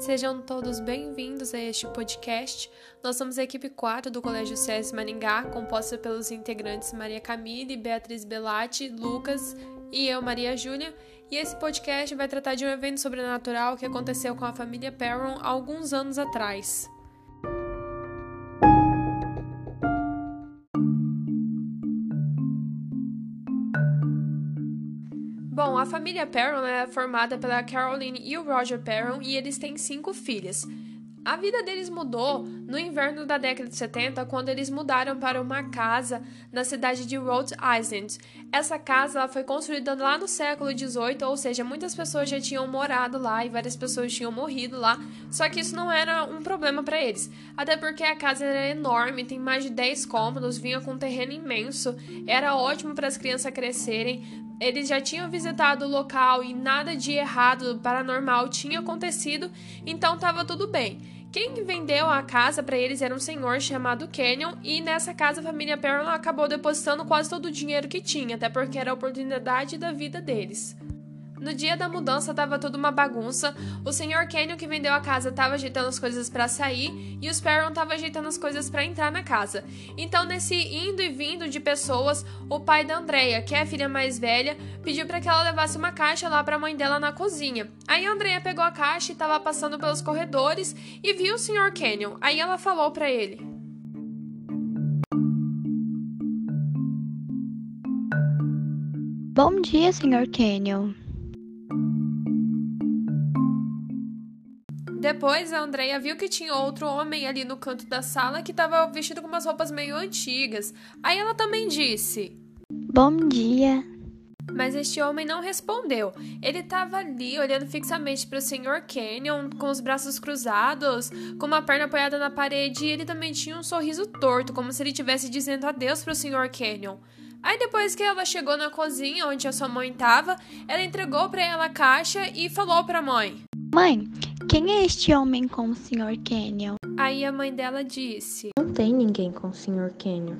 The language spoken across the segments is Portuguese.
Sejam todos bem-vindos a este podcast. Nós somos a equipe 4 do Colégio CS Maringá, composta pelos integrantes Maria Camille, Beatriz Belatti, Lucas e eu, Maria Júlia. E esse podcast vai tratar de um evento sobrenatural que aconteceu com a família Perron alguns anos atrás. Bom, a família Perron é formada pela Caroline e o Roger Perron e eles têm cinco filhas. A vida deles mudou no inverno da década de 70, quando eles mudaram para uma casa na cidade de Rhode Island. Essa casa foi construída lá no século 18, ou seja, muitas pessoas já tinham morado lá e várias pessoas tinham morrido lá. Só que isso não era um problema para eles, até porque a casa era enorme, tem mais de 10 cômodos, vinha com um terreno imenso, era ótimo para as crianças crescerem. Eles já tinham visitado o local e nada de errado paranormal tinha acontecido, então estava tudo bem. Quem vendeu a casa para eles era um senhor chamado Canyon, e nessa casa a família Perron acabou depositando quase todo o dinheiro que tinha, até porque era a oportunidade da vida deles. No dia da mudança tava tudo uma bagunça. O senhor Canyon que vendeu a casa tava ajeitando as coisas para sair e os Perron tava ajeitando as coisas para entrar na casa. Então, nesse indo e vindo de pessoas, o pai da Andrea, que é a filha mais velha, pediu para que ela levasse uma caixa lá para a mãe dela na cozinha. Aí a Andrea pegou a caixa e tava passando pelos corredores e viu o senhor Canyon. Aí ela falou para ele: Bom dia, Sr. Canyon. Depois a Andrea viu que tinha outro homem ali no canto da sala que estava vestido com umas roupas meio antigas. Aí ela também disse: Bom dia. Mas este homem não respondeu. Ele estava ali olhando fixamente para o Sr. Canyon, com os braços cruzados, com uma perna apoiada na parede, e ele também tinha um sorriso torto, como se ele estivesse dizendo adeus para o Sr. Canyon. Aí depois que ela chegou na cozinha onde a sua mãe estava, ela entregou para ela a caixa e falou para a mãe: Mãe, quem é este homem com o Sr. Canyon? Aí a mãe dela disse: Não tem ninguém com o Sr. Canyon.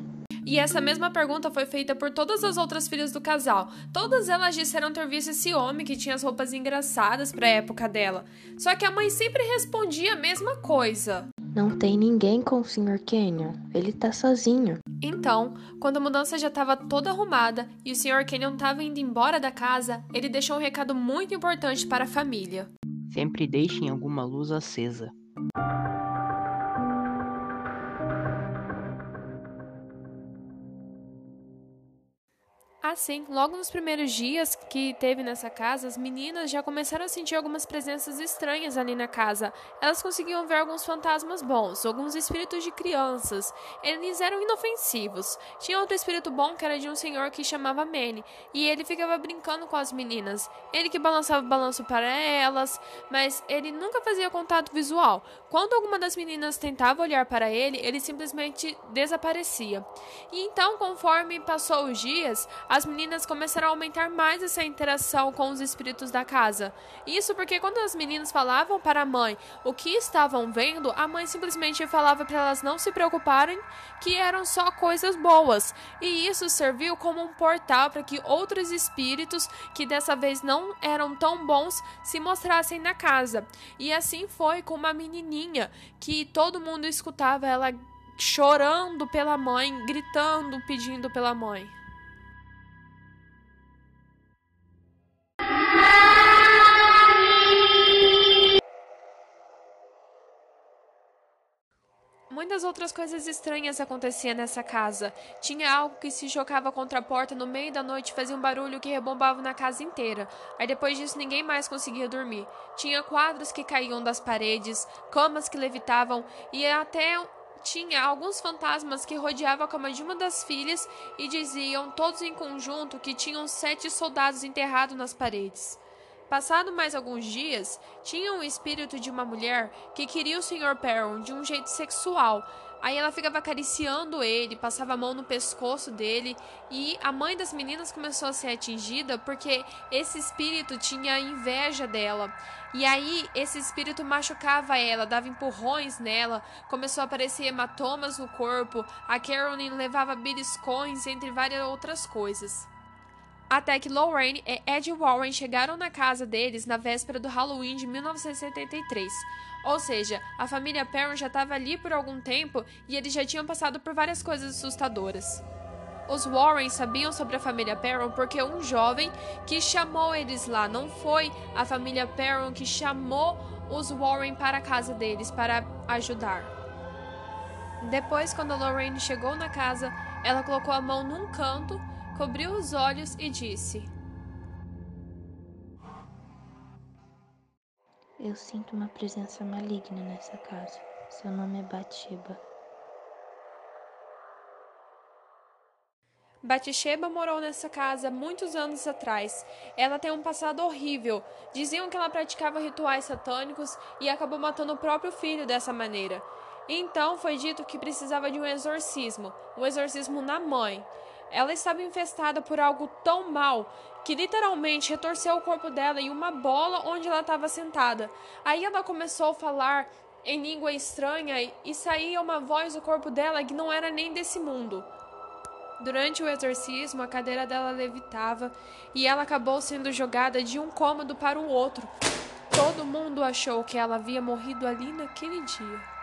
E essa mesma pergunta foi feita por todas as outras filhas do casal. Todas elas disseram ter visto esse homem que tinha as roupas engraçadas para a época dela. Só que a mãe sempre respondia a mesma coisa. Não tem ninguém com o Sr. Canyon. Ele tá sozinho. Então, quando a mudança já estava toda arrumada e o Sr. Canyon estava indo embora da casa, ele deixou um recado muito importante para a família. Sempre deixem alguma luz acesa. Assim, logo nos primeiros dias que teve nessa casa, as meninas já começaram a sentir algumas presenças estranhas ali na casa. Elas conseguiam ver alguns fantasmas bons, alguns espíritos de crianças. Eles eram inofensivos. Tinha outro espírito bom que era de um senhor que chamava Manny, e ele ficava brincando com as meninas. Ele que balançava o balanço para elas, mas ele nunca fazia contato visual. Quando alguma das meninas tentava olhar para ele, ele simplesmente desaparecia. E então, conforme passou os dias, as meninas começaram a aumentar mais essa interação com os espíritos da casa. Isso porque quando as meninas falavam para a mãe o que estavam vendo, a mãe simplesmente falava para elas não se preocuparem, que eram só coisas boas. E isso serviu como um portal para que outros espíritos, que dessa vez não eram tão bons, se mostrassem na casa. E assim foi com uma menininha que todo mundo escutava ela chorando pela mãe, gritando, pedindo pela mãe. Muitas outras coisas estranhas aconteciam nessa casa. Tinha algo que se chocava contra a porta no meio da noite e fazia um barulho que rebombava na casa inteira. Aí depois disso ninguém mais conseguia dormir. Tinha quadros que caíam das paredes, camas que levitavam e até tinha alguns fantasmas que rodeavam a cama de uma das filhas e diziam, todos em conjunto, que tinham sete soldados enterrados nas paredes. Passado mais alguns dias, tinha um espírito de uma mulher que queria o Sr. Perron de um jeito sexual. Aí ela ficava acariciando ele, passava a mão no pescoço dele, e a mãe das meninas começou a ser atingida porque esse espírito tinha inveja dela. E aí esse espírito machucava ela, dava empurrões nela, começou a aparecer hematomas no corpo, a Caroline levava beliscões, entre várias outras coisas. Até que Lorraine e Ed Warren chegaram na casa deles na véspera do Halloween de 1973. Ou seja, a família Perron já estava ali por algum tempo e eles já tinham passado por várias coisas assustadoras. Os Warren sabiam sobre a família Perron porque um jovem que chamou eles lá, não foi a família Perron que chamou os Warren para a casa deles para ajudar. Depois, quando Lorraine chegou na casa, ela colocou a mão num canto, cobriu os olhos e disse: Eu sinto uma presença maligna nessa casa. Seu nome é Batsheba. Batisheba morou nessa casa muitos anos atrás. Ela tem um passado horrível. Diziam que ela praticava rituais satânicos e acabou matando o próprio filho dessa maneira. Então foi dito que precisava de um exorcismo, um exorcismo na mãe. Ela estava infestada por algo tão mal que literalmente retorceu o corpo dela em uma bola onde ela estava sentada. Aí ela começou a falar em língua estranha e saía uma voz do corpo dela que não era nem desse mundo. Durante o exorcismo, a cadeira dela levitava e ela acabou sendo jogada de um cômodo para o outro. Todo mundo achou que ela havia morrido ali naquele dia.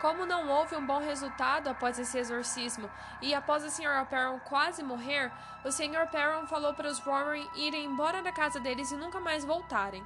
Como não houve um bom resultado após esse exorcismo e após a Sra. Perron quase morrer, o Sr. Perron falou para os Warren irem embora da casa deles e nunca mais voltarem.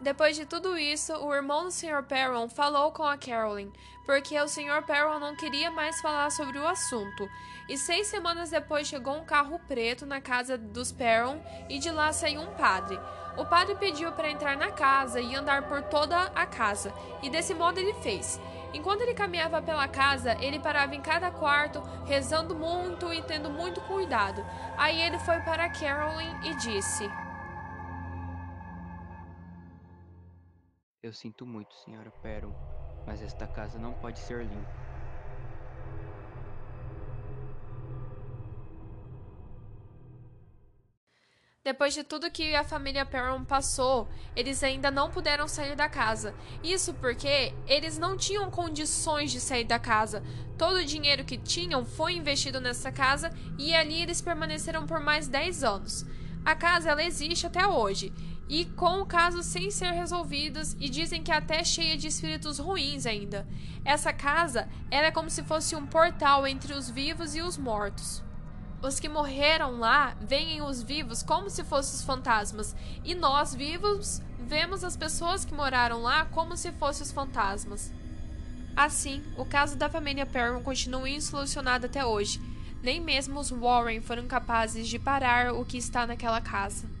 Depois de tudo isso, o irmão do Sr. Perron falou com a Carolyn, porque o Sr. Perron não queria mais falar sobre o assunto. E seis semanas depois chegou um carro preto na casa dos Perron e de lá saiu um padre. O padre pediu para entrar na casa e andar por toda a casa, e desse modo ele fez. Enquanto ele caminhava pela casa, ele parava em cada quarto, rezando muito e tendo muito cuidado. Aí ele foi para Carolyn e disse: Eu sinto muito, senhora Perron, mas esta casa não pode ser limpa. Depois de tudo que a família Perron passou, eles ainda não puderam sair da casa. Isso porque eles não tinham condições de sair da casa. Todo o dinheiro que tinham foi investido nessa casa e ali eles permaneceram por mais 10 anos. A casa ela existe até hoje e com o caso sem ser resolvidos e dizem que até cheia de espíritos ruins ainda. Essa casa era é como se fosse um portal entre os vivos e os mortos. Os que morreram lá veem os vivos como se fossem os fantasmas, e nós vivos vemos as pessoas que moraram lá como se fossem os fantasmas. Assim, o caso da família Perron continua insolucionado até hoje. Nem mesmo os Warren foram capazes de parar o que está naquela casa.